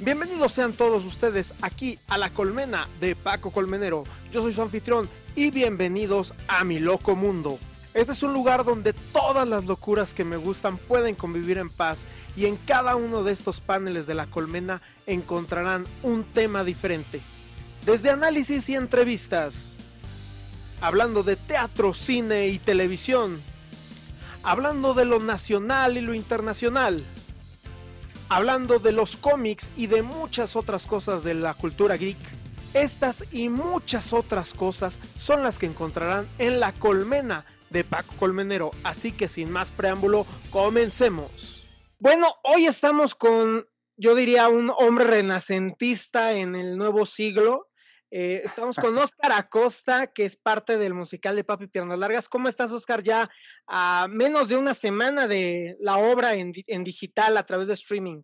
Bienvenidos sean todos ustedes aquí a la colmena de Paco Colmenero. Yo soy su anfitrión y bienvenidos a mi loco mundo. Este es un lugar donde todas las locuras que me gustan pueden convivir en paz y en cada uno de estos paneles de la colmena encontrarán un tema diferente. Desde análisis y entrevistas, hablando de teatro, cine y televisión, hablando de lo nacional y lo internacional, hablando de los cómics y de muchas otras cosas de la cultura geek. Estas y muchas otras cosas son las que encontrarán en la colmena de Paco Colmenero. Así que sin más preámbulo, comencemos. Bueno, hoy estamos con, yo diría, un hombre renacentista en el nuevo siglo. Eh, estamos con Oscar Acosta, que es parte del musical de Papi Piernas Largas. ¿Cómo estás, Oscar? Ya a menos de una semana de la obra en, digital a través de streaming.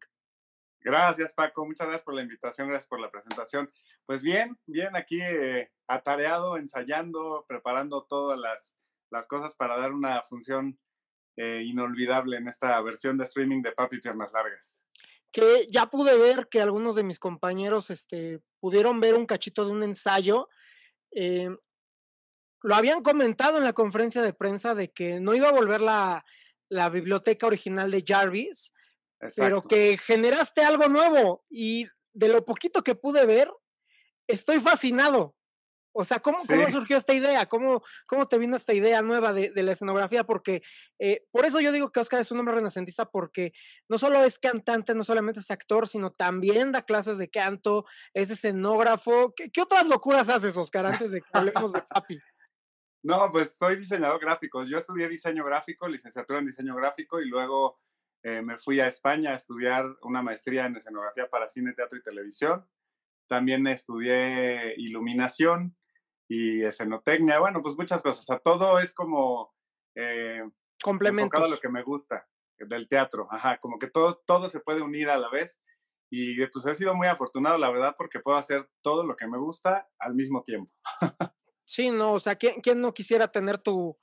Gracias, Paco. Muchas gracias por la invitación, gracias por la presentación. Pues bien, bien, aquí eh, atareado, ensayando, preparando todas las, las, cosas para dar una función eh, inolvidable en esta versión de streaming de Papi Piernas Largas. Que ya pude ver que algunos de mis compañeros este, pudieron ver un cachito de un ensayo. Eh, lo habían comentado en la conferencia de prensa de que no iba a volver la, la biblioteca original de Jarvis, pero que generaste algo nuevo y de lo poquito que pude ver, estoy fascinado. O sea, ¿cómo, ¿cómo surgió esta idea? ¿Cómo, ¿Cómo te vino esta idea nueva de, de la escenografía? Porque eh, por eso yo digo que Oscar es un hombre renacentista, porque no solo es cantante, no solamente es actor, sino también da clases de canto, es escenógrafo. ¿Qué, qué otras locuras haces, Oscar, antes de que hablemos de papi? No, pues soy diseñador gráfico. Yo estudié diseño gráfico, licenciatura en diseño gráfico y luego eh, me fui a España a estudiar una maestría en escenografía para cine, teatro y televisión. También estudié iluminación y escenotecnia. Bueno, pues muchas cosas. A todo es como eh, enfocado a lo que me gusta del teatro. Ajá, como que todo, todo se puede unir a la vez. Y pues he sido muy afortunado, la verdad, porque puedo hacer todo lo que me gusta al mismo tiempo. sí, no, o sea, ¿quién, quién no quisiera tener tu,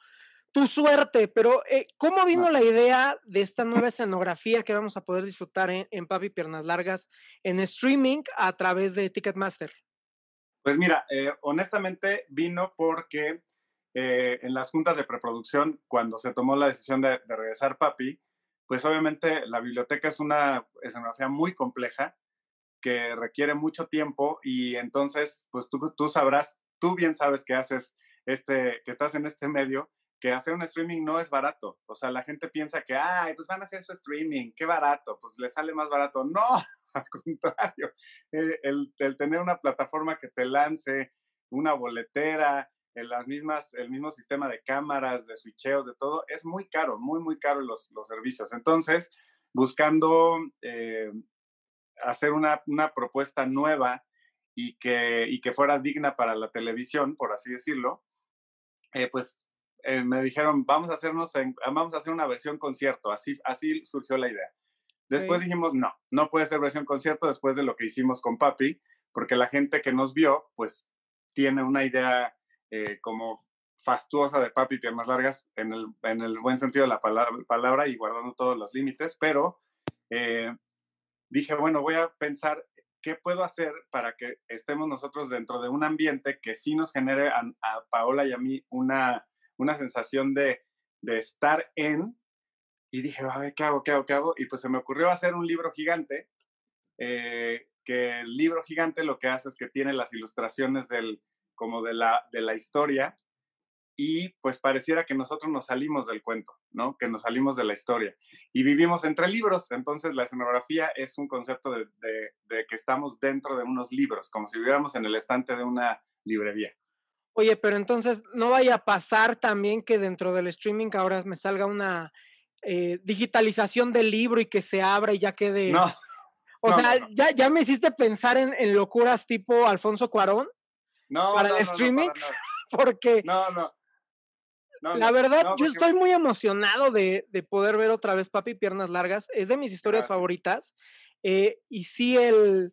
tu suerte, pero eh, ¿cómo vino la idea de esta nueva escenografía que vamos a poder disfrutar en, en, Papi Piernas Largas en streaming a través de Ticketmaster? Pues mira, eh, honestamente vino porque eh, en las juntas de preproducción, cuando se tomó la decisión de, de, regresar Papi, pues obviamente la biblioteca es una escenografía muy compleja que requiere mucho tiempo y entonces, pues tú, tú sabrás, tú bien sabes que haces este, que estás en este medio que hacer un streaming no es barato. O sea, la gente piensa que, ay, pues van a hacer su streaming, qué barato, pues le sale más barato. No, al contrario, eh, el, tener una plataforma que te lance una boletera, en las mismas, el mismo sistema de cámaras, de switcheos, de todo, es muy caro, muy, muy caro los, los servicios. Entonces, buscando eh, hacer una, una, propuesta nueva y que, y que fuera digna para la televisión, por así decirlo, eh, pues me dijeron, vamos a, hacernos vamos a hacer una versión concierto. Así, así surgió la idea. Después sí. dijimos, no, no puede ser versión concierto después de lo que hicimos con Papi, porque la gente que nos vio, pues tiene una idea eh, como fastuosa de Papi, piernas largas, en el, en el buen sentido de la palabra, palabra y guardando todos los límites, pero eh, dije, bueno, voy a pensar qué puedo hacer para que estemos nosotros dentro de un ambiente que sí nos genere a, a Paola y a mí una una sensación de, de estar en, y dije, a ver, ¿qué hago, qué hago, qué hago? Y pues se me ocurrió hacer un libro gigante, eh, que el libro gigante lo que hace es que tiene las ilustraciones del, como de la, de la historia, y pues pareciera que nosotros nos salimos del cuento, ¿no? Que nos salimos de la historia. Y vivimos entre libros, entonces la escenografía es un concepto de, de, de que estamos dentro de unos libros, como si viviéramos en el estante de una librería. Oye, pero entonces no vaya a pasar también que dentro del streaming ahora me salga una eh, digitalización del libro y que se abra y ya quede. No. O no, sea, no. Ya, ya me hiciste pensar en, en locuras tipo Alfonso Cuarón No, para el streaming, para porque no, no. No, la verdad yo estoy muy emocionado de, de poder ver otra vez Papi Piernas Largas. Es de mis historias Gracias. favoritas. eh, y sí, el,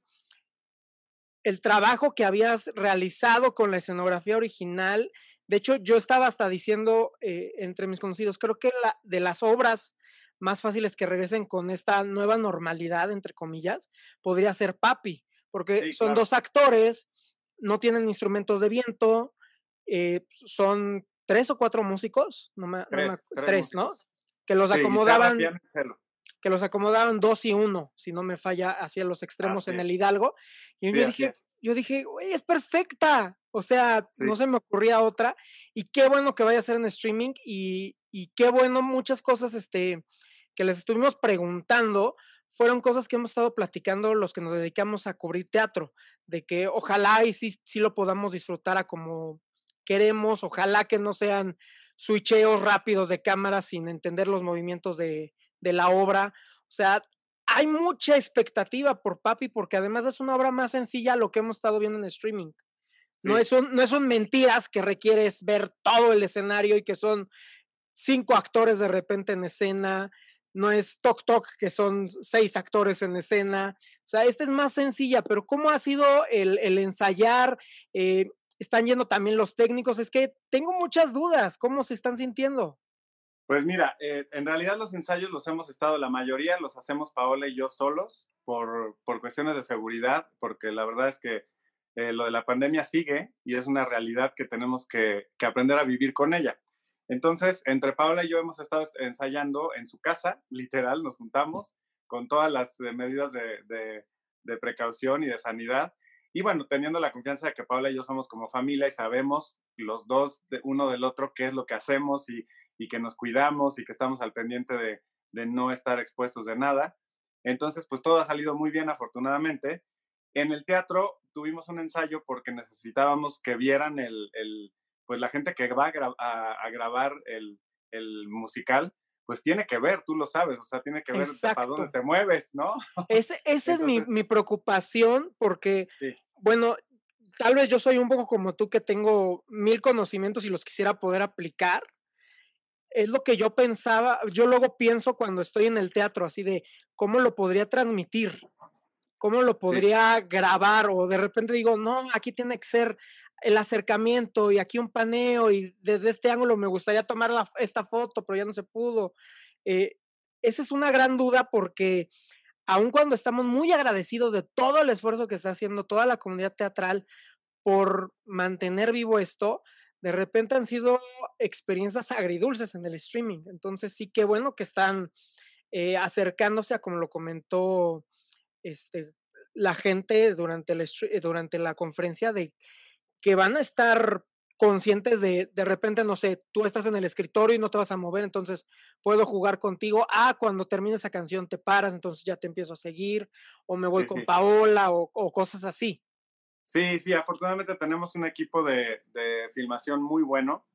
el trabajo que habías realizado con la escenografía original. De hecho, yo estaba hasta diciendo eh, entre mis conocidos, creo que la, de las obras más fáciles que regresen con esta nueva normalidad, entre comillas, podría ser Papi, porque son dos actores, no tienen instrumentos de viento, eh, son tres o cuatro músicos, no me, tres, ¿no? Que los acomodaban que los acomodaban dos y uno, si no me falla, hacia los extremos en el Hidalgo. Y yo, dije, yo dije, güey, es perfecta. O sea, no se me ocurría otra. Y qué bueno que vaya a ser en streaming. Y, y qué bueno, muchas cosas este, que les estuvimos preguntando fueron cosas que hemos estado platicando los que nos dedicamos a cubrir teatro, de que ojalá y sí, sí lo podamos disfrutar a como queremos, ojalá que no sean switcheos rápidos de cámara sin entender los movimientos de, de la obra. O sea, hay mucha expectativa por Papi porque además es una obra más sencilla a lo que hemos estado viendo en streaming. No, es un, no son mentiras que requieres ver todo el escenario y que son cinco actores de repente en escena. No es Tok Tok, que son seis actores en escena. O sea, esta es más sencilla, pero ¿cómo ha sido el, el ensayar? Eh, están yendo también los técnicos. Es que tengo muchas dudas. ¿Cómo se están sintiendo? Pues mira, eh, en realidad los ensayos los hemos estado, la mayoría los hacemos Paola y yo solos por, por cuestiones de seguridad, porque la verdad es que eh, lo de la pandemia sigue y es una realidad que tenemos que, que, aprender a vivir con ella. Entonces, entre Paola y yo hemos estado ensayando en su casa, literal, nos juntamos con todas las eh, medidas de, de, precaución y de sanidad. Y bueno, teniendo la confianza de que Paola y yo somos como familia y sabemos los dos, de uno del otro, qué es lo que hacemos y, y que nos cuidamos y que estamos al pendiente de, de no estar expuestos de nada. Entonces, pues todo ha salido muy bien, afortunadamente. En el teatro tuvimos un ensayo porque necesitábamos que vieran el, el pues la gente que va a, a, grabar el, el, musical, pues tiene que ver, tú lo sabes, o sea, tiene que ver para dónde te mueves, ¿no? Ese, esa es mi, mi, preocupación porque, bueno, tal vez yo soy un poco como tú que tengo mil conocimientos y los quisiera poder aplicar, es lo que yo pensaba, yo luego pienso cuando estoy en el teatro, así de cómo lo podría transmitir, cómo lo podría grabar, o de repente digo, no, aquí tiene que ser el acercamiento y aquí un paneo y desde este ángulo me gustaría tomar esta foto, pero ya no se pudo. Eh, esa es una gran duda porque aun cuando estamos muy agradecidos de todo el esfuerzo que está haciendo toda la comunidad teatral por mantener vivo esto, de repente han sido experiencias agridulces en el streaming. Entonces sí que bueno que están eh, acercándose a como lo comentó este, la gente durante, el, eh, durante la conferencia de que van a estar conscientes de, de repente, no sé, tú estás en el escritorio y no te vas a mover, entonces puedo jugar contigo. Ah, cuando termine esa canción te paras, entonces ya te empiezo a seguir, o me voy con Paola, o, o, cosas así. Sí, sí, afortunadamente tenemos un equipo de, filmación muy bueno.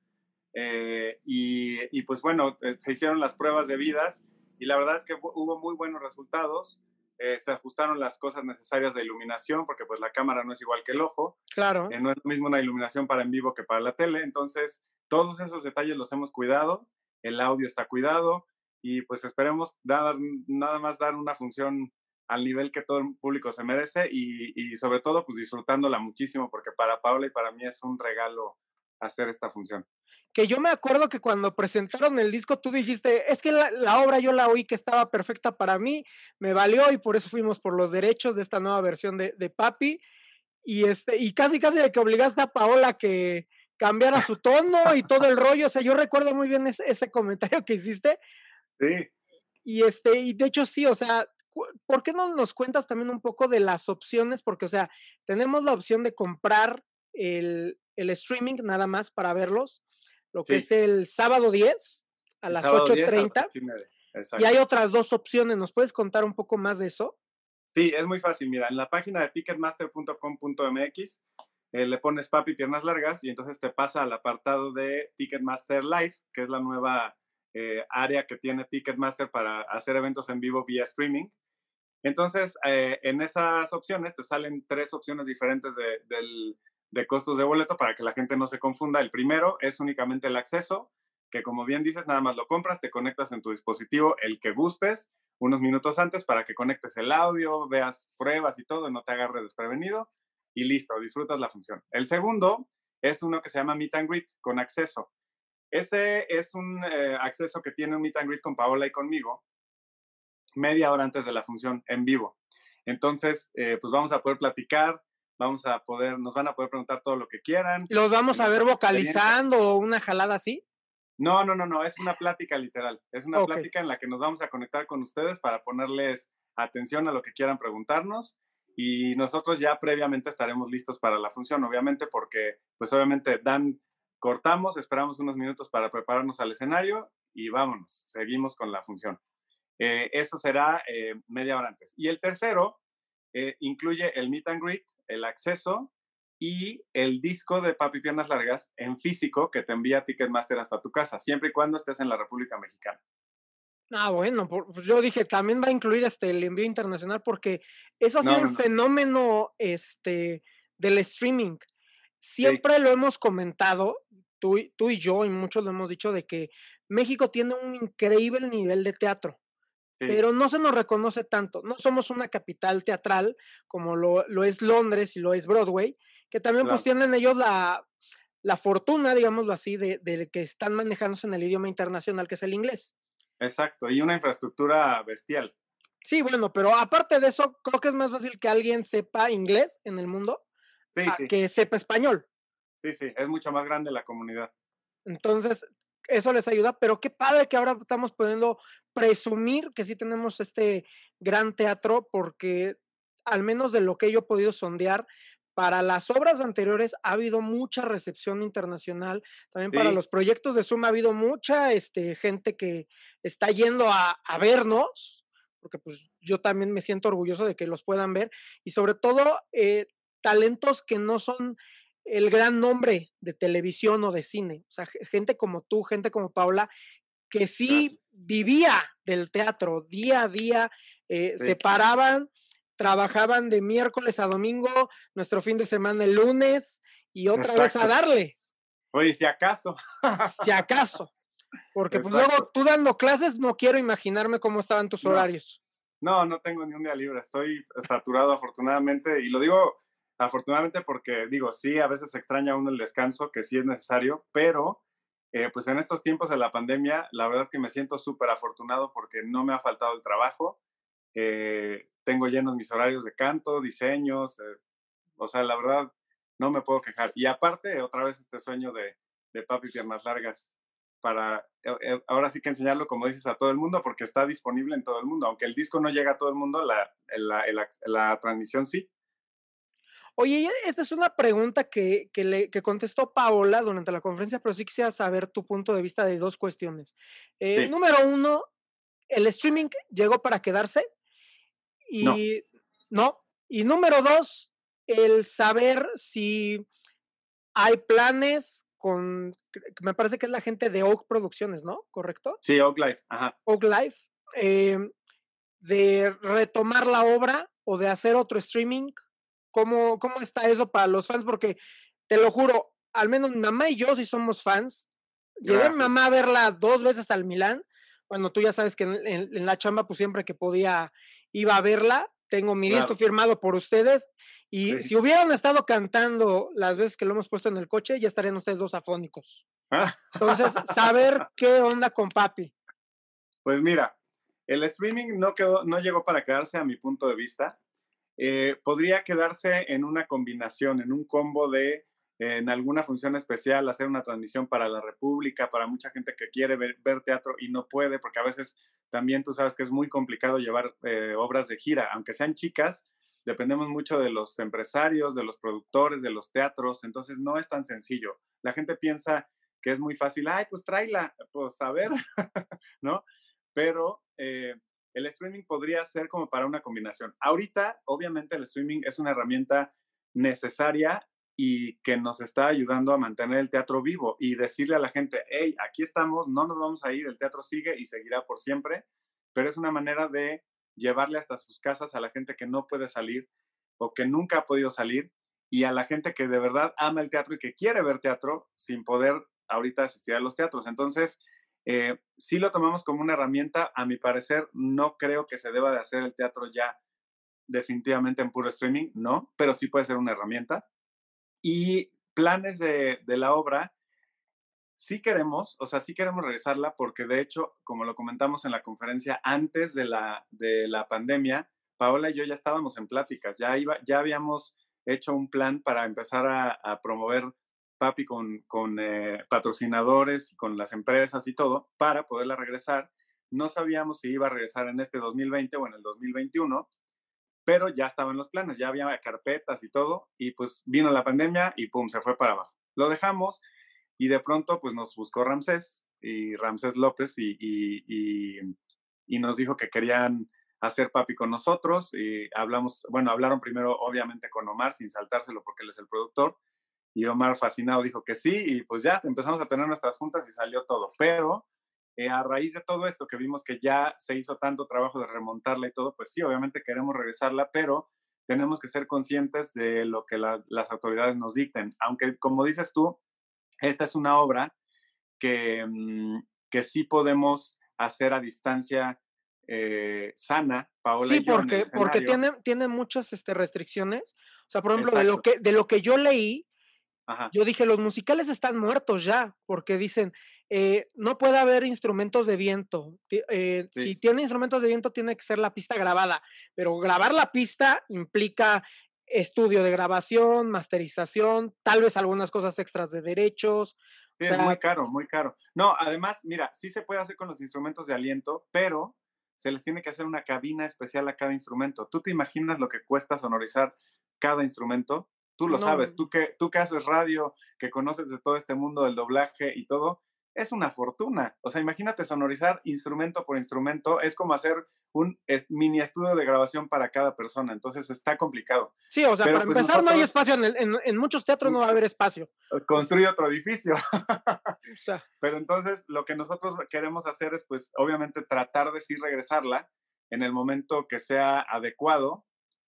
Eh, y, pues bueno, eh, se hicieron las pruebas de vidas y la verdad es que hubo muy buenos resultados. Eh, se ajustaron las cosas necesarias de iluminación porque pues la cámara no es igual que el ojo. Claro. no es lo mismo una iluminación para en vivo que para la tele. Entonces, todos esos detalles los hemos cuidado. El audio está cuidado y pues esperemos dar, nada más dar una función al nivel que todo el público se merece y, sobre todo pues disfrutándola muchísimo porque para Paula y para mí es un regalo hacer esta función. Que yo me acuerdo que cuando presentaron el disco tú dijiste, es que la, obra yo la oí que estaba perfecta para mí, me valió y por eso fuimos por los derechos de esta nueva versión de, de Papi y, este, y casi casi de que obligaste a Paola que cambiara su tono y todo el rollo, o sea, yo recuerdo muy bien ese, ese comentario que hiciste. Sí. Y este, y de hecho sí, o sea, ¿por qué no nos cuentas también un poco de las opciones? Porque, o sea, tenemos la opción de comprar el, el streaming nada más para verlos, lo que es el sábado 10 a las 8.30. Y hay otras dos opciones, ¿nos puedes contar un poco más de eso? Sí, es muy fácil. Mira, en la página de ticketmaster.com.mx eh, le pones papi piernas largas y entonces te pasa al apartado de Ticketmaster Live, que es la nueva eh, área que tiene Ticketmaster para hacer eventos en vivo vía streaming. Entonces, eh, en esas opciones te salen tres opciones diferentes de, costos de boleto para que la gente no se confunda. El primero es únicamente el acceso, que como bien dices, nada más lo compras, te conectas en tu dispositivo el que gustes unos minutos antes para que conectes el audio, veas pruebas y todo, no te agarre desprevenido y listo, disfrutas la función. El segundo es uno que se llama Meet and Greet con acceso. Ese es un eh, acceso que tiene un Meet and Greet con Paola y conmigo, media hora antes de la función en vivo. Entonces, eh, pues vamos a poder platicar, vamos a poder, nos van a poder preguntar todo lo que quieran. ¿Los vamos a ver vocalizando o una jalada así? No, no, no, no, es una plática literal. Es una plática en la que nos vamos a conectar con ustedes para ponerles atención a lo que quieran preguntarnos y nosotros ya previamente estaremos listos para la función, obviamente, porque pues obviamente dan, cortamos, esperamos unos minutos para prepararnos al escenario y vámonos, seguimos con la función. Eh, eso será eh, media hora antes. Y el tercero eh, incluye el meet and greet, el acceso y el disco de Papi Piernas Largas en físico que te envía Ticketmaster hasta tu casa, siempre y cuando estés en la República Mexicana. Ah, bueno, pues yo dije, también va a incluir este el envío internacional porque eso ha sido un fenómeno este, del streaming. Siempre lo hemos comentado, tú, tú y yo, y muchos lo hemos dicho, de que México tiene un increíble nivel de teatro pero no se nos reconoce tanto. No somos una capital teatral como lo, lo es Londres y lo es Broadway, que también pues tienen ellos la, la fortuna, digámoslo así, de, de, que están manejándose en el idioma internacional, que es el inglés. Exacto, y una infraestructura bestial. Sí, bueno, pero aparte de eso, creo que es más fácil que alguien sepa inglés en el mundo que sepa español. Sí, sí, es mucho más grande la comunidad. Entonces, eso les ayuda, pero qué padre que ahora estamos pudiendo presumir que sí tenemos este gran teatro, porque al menos de lo que yo he podido sondear, para las obras anteriores ha habido mucha recepción internacional, también para los proyectos de Zoom ha habido mucha este, gente que está yendo a, a vernos, porque pues yo también me siento orgulloso de que los puedan ver, y sobre todo eh, talentos que no son el gran nombre de televisión o de cine. O sea, gente como tú, gente como Paula, que sí vivía del teatro día a día, eh, se paraban, trabajaban de miércoles a domingo, nuestro fin de semana el lunes y otra vez a darle. Oye, si acaso. si acaso. Porque pues luego tú dando clases no quiero imaginarme cómo estaban tus horarios. No, no tengo ni un día libre, estoy saturado afortunadamente y lo digo afortunadamente porque digo, sí, a veces extraña uno el descanso, que sí es necesario, pero eh, pues en estos tiempos de la pandemia, la verdad es que me siento súper afortunado porque no me ha faltado el trabajo. Eh, tengo llenos mis horarios de canto, diseños, eh, o sea, la verdad, no me puedo quejar. Y aparte, otra vez este sueño de, de papi piernas largas para ahora sí que enseñarlo, como dices, a todo el mundo, porque está disponible en todo el mundo. Aunque el disco no llega a todo el mundo, la, la, la transmisión sí. Oye, esta es una pregunta que, le, contestó Paola durante la conferencia, pero sí quisiera saber tu punto de vista de dos cuestiones. Eh, número uno, ¿el streaming llegó para quedarse? Y no. Y número dos, el saber si hay planes con, me parece que es la gente de Oak Producciones, ¿no? ¿Correcto? Sí, Oak Life, ajá. Oak Life, em, de retomar la obra o de hacer otro streaming ¿Cómo, ¿Cómo está eso para los fans? Porque te lo juro, al menos mi mamá y yo sí somos fans. Llevé a mi mamá a verla dos veces al Milán. Bueno, tú ya sabes que en, la chamba, pues siempre que podía, iba a verla. Tengo mi disco firmado por ustedes. Y si hubieran estado cantando las veces que lo hemos puesto en el coche, ya estarían ustedes dos afónicos. Entonces, saber qué onda con papi. Pues mira, el streaming no quedó, no llegó para quedarse a mi punto de vista. Eh, podría quedarse en una combinación, en un combo de en alguna función especial, hacer una transmisión para la República, para mucha gente que quiere ver, teatro y no puede, porque a veces también tú sabes que es muy complicado llevar eh, obras de gira, aunque sean chicas, dependemos mucho de los empresarios, de los productores, de los teatros, entonces no es tan sencillo. La gente piensa que es muy fácil, ay, pues tráela, pues a ver, ¿no? Pero eh, el streaming podría ser como para una combinación. Ahorita, obviamente, el streaming es una herramienta necesaria y que nos está ayudando a mantener el teatro vivo y decirle a la gente, hey, aquí estamos, no nos vamos a ir, el teatro sigue y seguirá por siempre, pero es una manera de llevarle hasta sus casas a la gente que no puede salir o que nunca ha podido salir y a la gente que de verdad ama el teatro y que quiere ver teatro sin poder ahorita asistir a los teatros. Entonces, eh, si lo tomamos como una herramienta, a mi parecer, no creo que se deba de hacer el teatro ya definitivamente en puro streaming, no, pero sí puede ser una herramienta. Y planes de, la obra, sí queremos, o sea, sí queremos regresarla porque de hecho, como lo comentamos en la conferencia, antes de la, de la pandemia, Paola y yo ya estábamos en pláticas, ya, iba, ya habíamos hecho un plan para empezar a, promover Papi con, con eh, patrocinadores y con las empresas y todo para poderla regresar. No sabíamos si iba a regresar en este 2020 o en el 2021, pero ya estaban los planes, ya había carpetas y todo, y pues vino la pandemia y pum, se fue para abajo. Lo dejamos y de pronto pues nos buscó Ramsés y Ramsés López y, y, y nos dijo que querían hacer papi con nosotros. Y hablamos, bueno, hablaron primero obviamente con Omar sin saltárselo porque él es el productor. Y Omar fascinado dijo que sí y pues ya empezamos a tener nuestras juntas y salió todo. Pero eh, a raíz de todo esto que vimos que ya se hizo tanto trabajo de remontarla y todo, pues sí, obviamente queremos regresarla, pero tenemos que ser conscientes de lo que las autoridades nos dicten. Aunque, como dices tú, esta es una obra que, mm, que sí podemos hacer a distancia eh, sana, Paola. Sí, porque, porque tiene, tiene muchas este, restricciones. O sea, por ejemplo, de lo, que, de lo que yo leí, yo dije, los musicales están muertos ya, porque dicen, eh, no puede haber instrumentos de viento. Eh, si tiene instrumentos de viento, tiene que ser la pista grabada, pero grabar la pista implica estudio de grabación, masterización, tal vez algunas cosas extras de derechos. es muy caro, muy caro. No, además, mira, sí se puede hacer con los instrumentos de aliento, pero se les tiene que hacer una cabina especial a cada instrumento. ¿Tú te imaginas lo que cuesta sonorizar cada instrumento? Tú lo sabes, tú que, tú que haces radio, que conoces de todo este mundo del doblaje y todo, es una fortuna. O sea, imagínate sonorizar instrumento por instrumento, es como hacer un mini estudio de grabación para cada persona, entonces está complicado. Sí, o sea, para pues, empezar no hay espacio, en, muchos teatros no va a haber espacio. Construye otro edificio. Pero entonces lo que nosotros queremos hacer es, pues, obviamente tratar de sí regresarla en el momento que sea adecuado.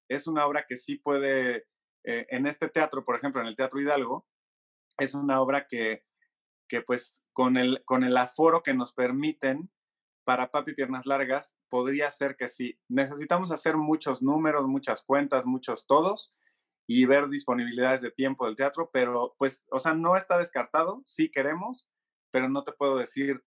Es una obra que sí puede, eh, en este teatro, por ejemplo, en el Teatro Hidalgo, es una obra que que pues con el, con el aforo que nos permiten para Papi Piernas Largas, podría ser que sí. Necesitamos hacer muchos números, muchas cuentas, muchos todos y ver disponibilidades de tiempo del teatro, pero pues, o sea, no está descartado, sí queremos, pero no te puedo decir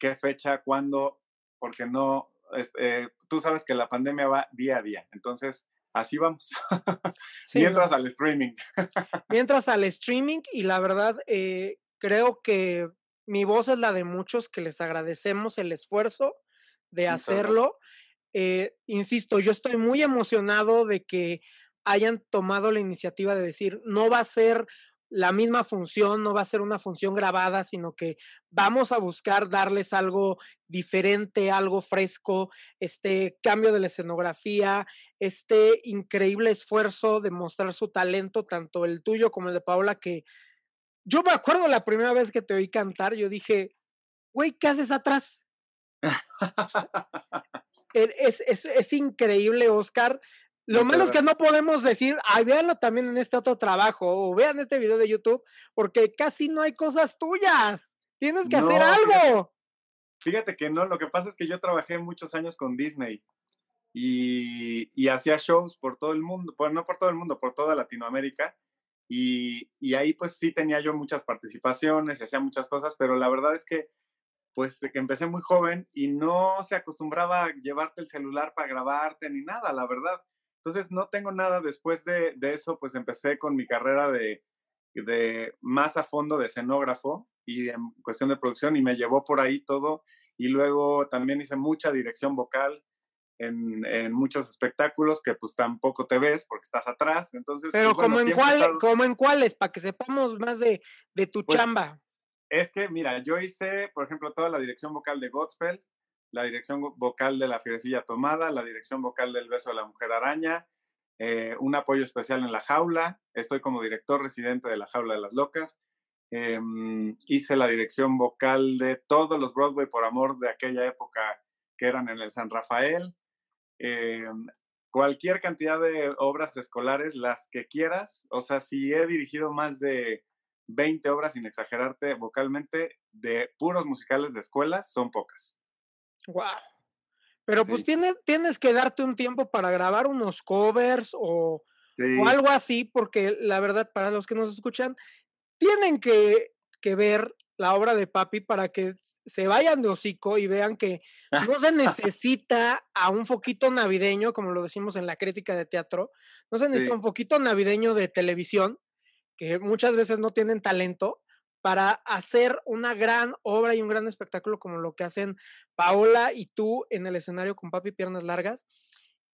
qué fecha, cuándo, porque no, este, tú sabes que la pandemia va día a día, entonces así vamos. Mientras al streaming. Mientras al streaming y la verdad, eh, Creo que mi voz es la de muchos que les agradecemos el esfuerzo de hacerlo. Eh, insisto, yo estoy muy emocionado de que hayan tomado la iniciativa de decir, no va a ser la misma función, no va a ser una función grabada, sino que vamos a buscar darles algo diferente, algo fresco, este cambio de la escenografía, este increíble esfuerzo de mostrar su talento, tanto el tuyo como el de Paola, que yo me acuerdo la primera vez que te oí cantar, yo dije, güey, ¿qué haces atrás? E, es, increíble, Oscar. Lo malo es que no podemos decir, ay, véanlo también en este otro trabajo o vean este video de YouTube, porque casi no hay cosas tuyas. Tienes que hacer algo. Fíjate, que no, lo que pasa es que yo trabajé muchos años con Disney y, y hacía shows por todo el mundo, bueno, no por todo el mundo, por toda Latinoamérica y, y, ahí pues sí tenía yo muchas participaciones y hacía muchas cosas, pero la verdad es que pues que empecé muy joven y no se acostumbraba a llevarte el celular para grabarte ni nada, la verdad. Entonces no tengo nada después de, de eso, pues empecé con mi carrera de, de más a fondo de escenógrafo y en cuestión de producción y me llevó por ahí todo y luego también hice mucha dirección vocal en, muchos espectáculos que pues tampoco te ves porque estás atrás. Entonces, Pero pues, como, en cuál, como en cuáles, para que sepamos más de, de tu pues, chamba. Es que, mira, yo hice, por ejemplo, toda la dirección vocal de Godspell, la dirección vocal de La Fierecilla Tomada, la dirección vocal del Beso de la Mujer Araña, eh, un apoyo especial en La Jaula, estoy como director residente de La Jaula de las Locas, em, hice la dirección vocal de todos los Broadway por amor de aquella época que eran en el San Rafael, eh, cualquier cantidad de obras escolares, las que quieras. O sea, si he dirigido más de 20 obras, sin exagerarte vocalmente, de puros musicales de escuelas, son pocas. Wow. Pero pues tienes, tienes que darte un tiempo para grabar unos covers o, o, algo así, porque la verdad, para los que nos escuchan, tienen que, que ver la obra de Papi para que se vayan de hocico y vean que no se necesita a un foquito navideño, como lo decimos en la crítica de teatro, no se necesita un foquito navideño de televisión, que muchas veces no tienen talento, para hacer una gran obra y un gran espectáculo como lo que hacen Paola y tú en el escenario con Papi Piernas Largas.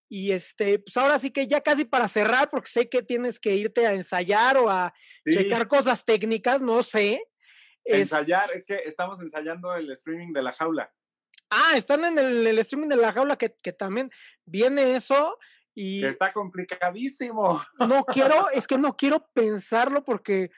Y este, pues ahora sí que ya casi para cerrar, porque sé que tienes que irte a ensayar o a checar cosas técnicas, no sé. Ensayar, es que estamos ensayando el streaming de la jaula. Ah, están en el, streaming de la jaula que, también viene eso y... Que está complicadísimo. No quiero, es que no quiero pensarlo porque...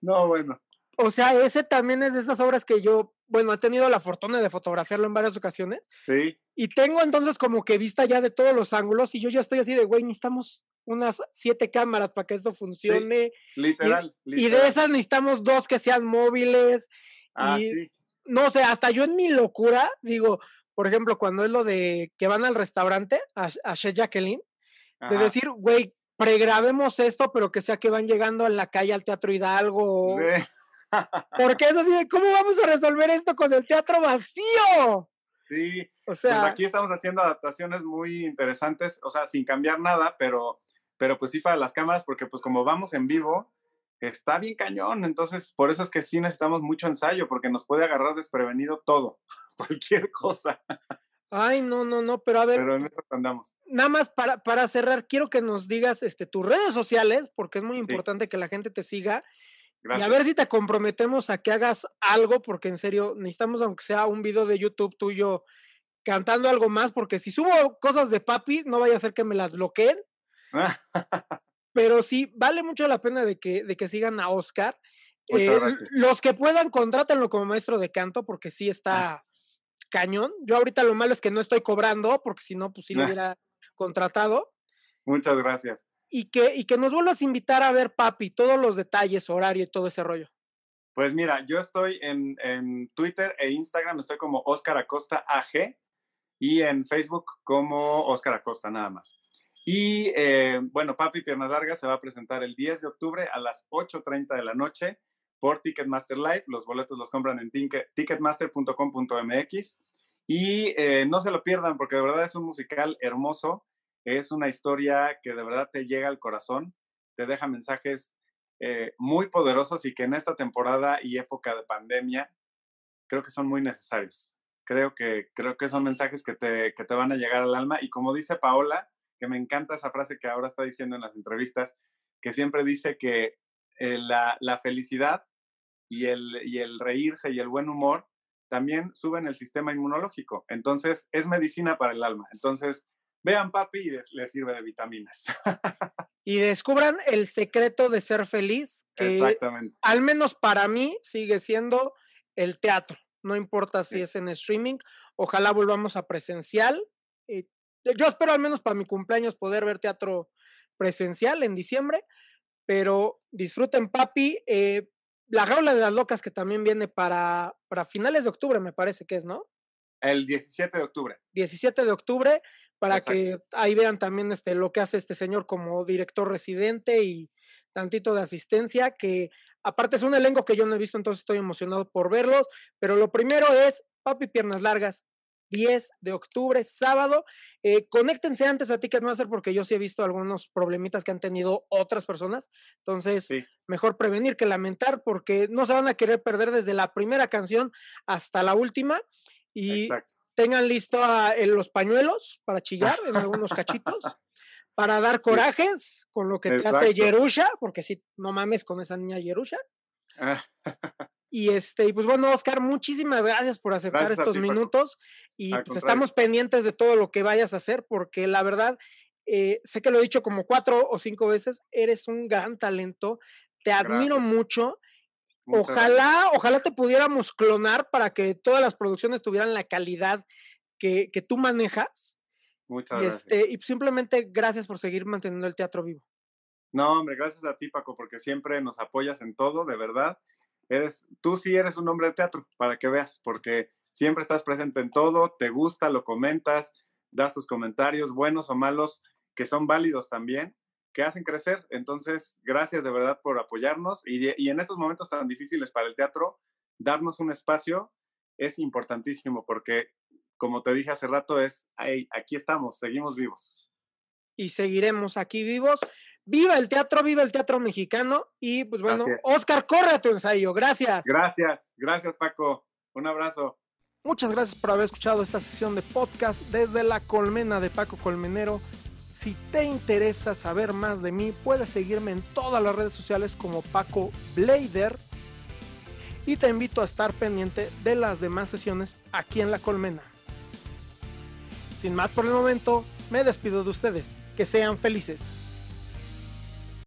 No, bueno. O sea, ese también es de esas obras que yo, bueno, he tenido la fortuna de fotografiarlo en varias ocasiones. Sí. Y tengo entonces como que vista ya de todos los ángulos y yo ya estoy así de, güey, necesitamos unas siete cámaras para que esto funcione. literal, y, de esas necesitamos dos que sean móviles. Ah, y, sí. No sé, hasta yo en mi locura, digo, por ejemplo, cuando es lo de que van al restaurante, a, a Jacqueline, de decir, güey, pregrabemos esto, pero que sea que van llegando a la calle al Teatro Hidalgo. Sí. Porque es así de, ¿cómo vamos a resolver esto con el teatro vacío? Sí, o pues sea, pues aquí estamos haciendo adaptaciones muy interesantes, o sea, sin cambiar nada, pero pero pues sí para las cámaras, porque pues como vamos en vivo, está bien cañón, entonces por eso es que sí necesitamos mucho ensayo, porque nos puede agarrar desprevenido todo, cualquier cosa. Ay, no, no, no, pero a ver. Pero en eso andamos. Nada más para, para cerrar, quiero que nos digas este, tus redes sociales, porque es muy importante que la gente te siga. Y a ver si te comprometemos a que hagas algo, porque en serio, necesitamos, aunque sea un video de YouTube tuyo cantando algo más, porque si subo cosas de papi, no vaya a ser que me las bloqueen. Pero sí, vale mucho la pena de que, de que sigan a Oscar. Eh, los que puedan, contrátenlo como maestro de canto, porque sí está cañón. Yo ahorita lo malo es que no estoy cobrando, porque si no, pues sí lo hubiera contratado. Muchas gracias. Y que, y que nos vuelvas a invitar a ver, papi, todos los detalles, horario y todo ese rollo. Pues mira, yo estoy en, en Twitter e Instagram, estoy como Oscar Acosta AG y en Facebook como Oscar Acosta, nada más. Y eh, bueno, Papi Pierna Larga se va a presentar el 10 de octubre a las 8.30 de la noche por Ticketmaster Live. Los boletos los compran en ticketmaster.com.mx. Y eh, no se lo pierdan porque de verdad es un musical hermoso. Es una historia que de verdad te llega al corazón, te deja mensajes eh, muy poderosos y que en esta temporada y época de pandemia creo que son muy necesarios. Creo que, creo que son mensajes que te, que te van a llegar al alma. Y como dice Paola, que me encanta esa frase que ahora está diciendo en las entrevistas, que siempre dice que eh, la, felicidad y el, y el reírse y el buen humor también suben el sistema inmunológico. Entonces, es medicina para el alma. Entonces, vean papi y les, sirve de vitaminas. y descubran el secreto de ser feliz, que Exactamente. al menos para mí sigue siendo el teatro. No importa si es en streaming, ojalá volvamos a presencial. Eh, yo espero al menos para mi cumpleaños poder ver teatro presencial en diciembre, pero disfruten papi. Eh, la jaula de las locas que también viene para, para finales de octubre, me parece que es, ¿no? El 17 de octubre. 17 de octubre, para que ahí vean también este, lo que hace este señor como director residente y tantito de asistencia, que aparte es un elenco que yo no he visto, entonces estoy emocionado por verlos, pero lo primero es Papi Piernas Largas, 10 de octubre, sábado. Eh, conéctense antes a Ticketmaster porque yo sí he visto algunos problemitas que han tenido otras personas. Entonces, mejor prevenir que lamentar porque no se van a querer perder desde la primera canción hasta la última. Y tengan listo los pañuelos para chillar en algunos cachitos. para dar corajes con lo que te hace Yerusha, porque si no mames con esa niña Yerusha. Y este, y pues bueno, Oscar, muchísimas gracias por aceptar estos minutos y pues estamos pendientes de todo lo que vayas a hacer, porque la verdad, eh, sé que lo he dicho como cuatro o cinco veces, eres un gran talento, te admiro mucho. Ojalá, ojalá te pudiéramos clonar para que todas las producciones tuvieran la calidad que, que tú manejas. Muchas y gracias. Este, y simplemente gracias por seguir manteniendo el teatro vivo. No, hombre, gracias a ti, Paco, porque siempre nos apoyas en todo, de verdad eres, tú sí eres un hombre de teatro, para que veas, porque siempre estás presente en todo, te gusta, lo comentas, das tus comentarios, buenos o malos, que son válidos también, que hacen crecer. Entonces, gracias de verdad por apoyarnos y, y en estos momentos tan difíciles para el teatro, darnos un espacio es importantísimo porque, como te dije hace rato, es, hey, aquí estamos, seguimos vivos. Y seguiremos aquí vivos. Viva el teatro, viva el teatro mexicano. Y pues bueno, Oscar, corre a tu ensayo. Gracias. Gracias, gracias Paco. Un abrazo. Muchas gracias por haber escuchado esta sesión de podcast desde la colmena de Paco Colmenero. Si te interesa saber más de mí, puedes seguirme en todas las redes sociales como Paco Blader. Y te invito a estar pendiente de las demás sesiones aquí en La Colmena. Sin más por el momento, me despido de ustedes. Que sean felices.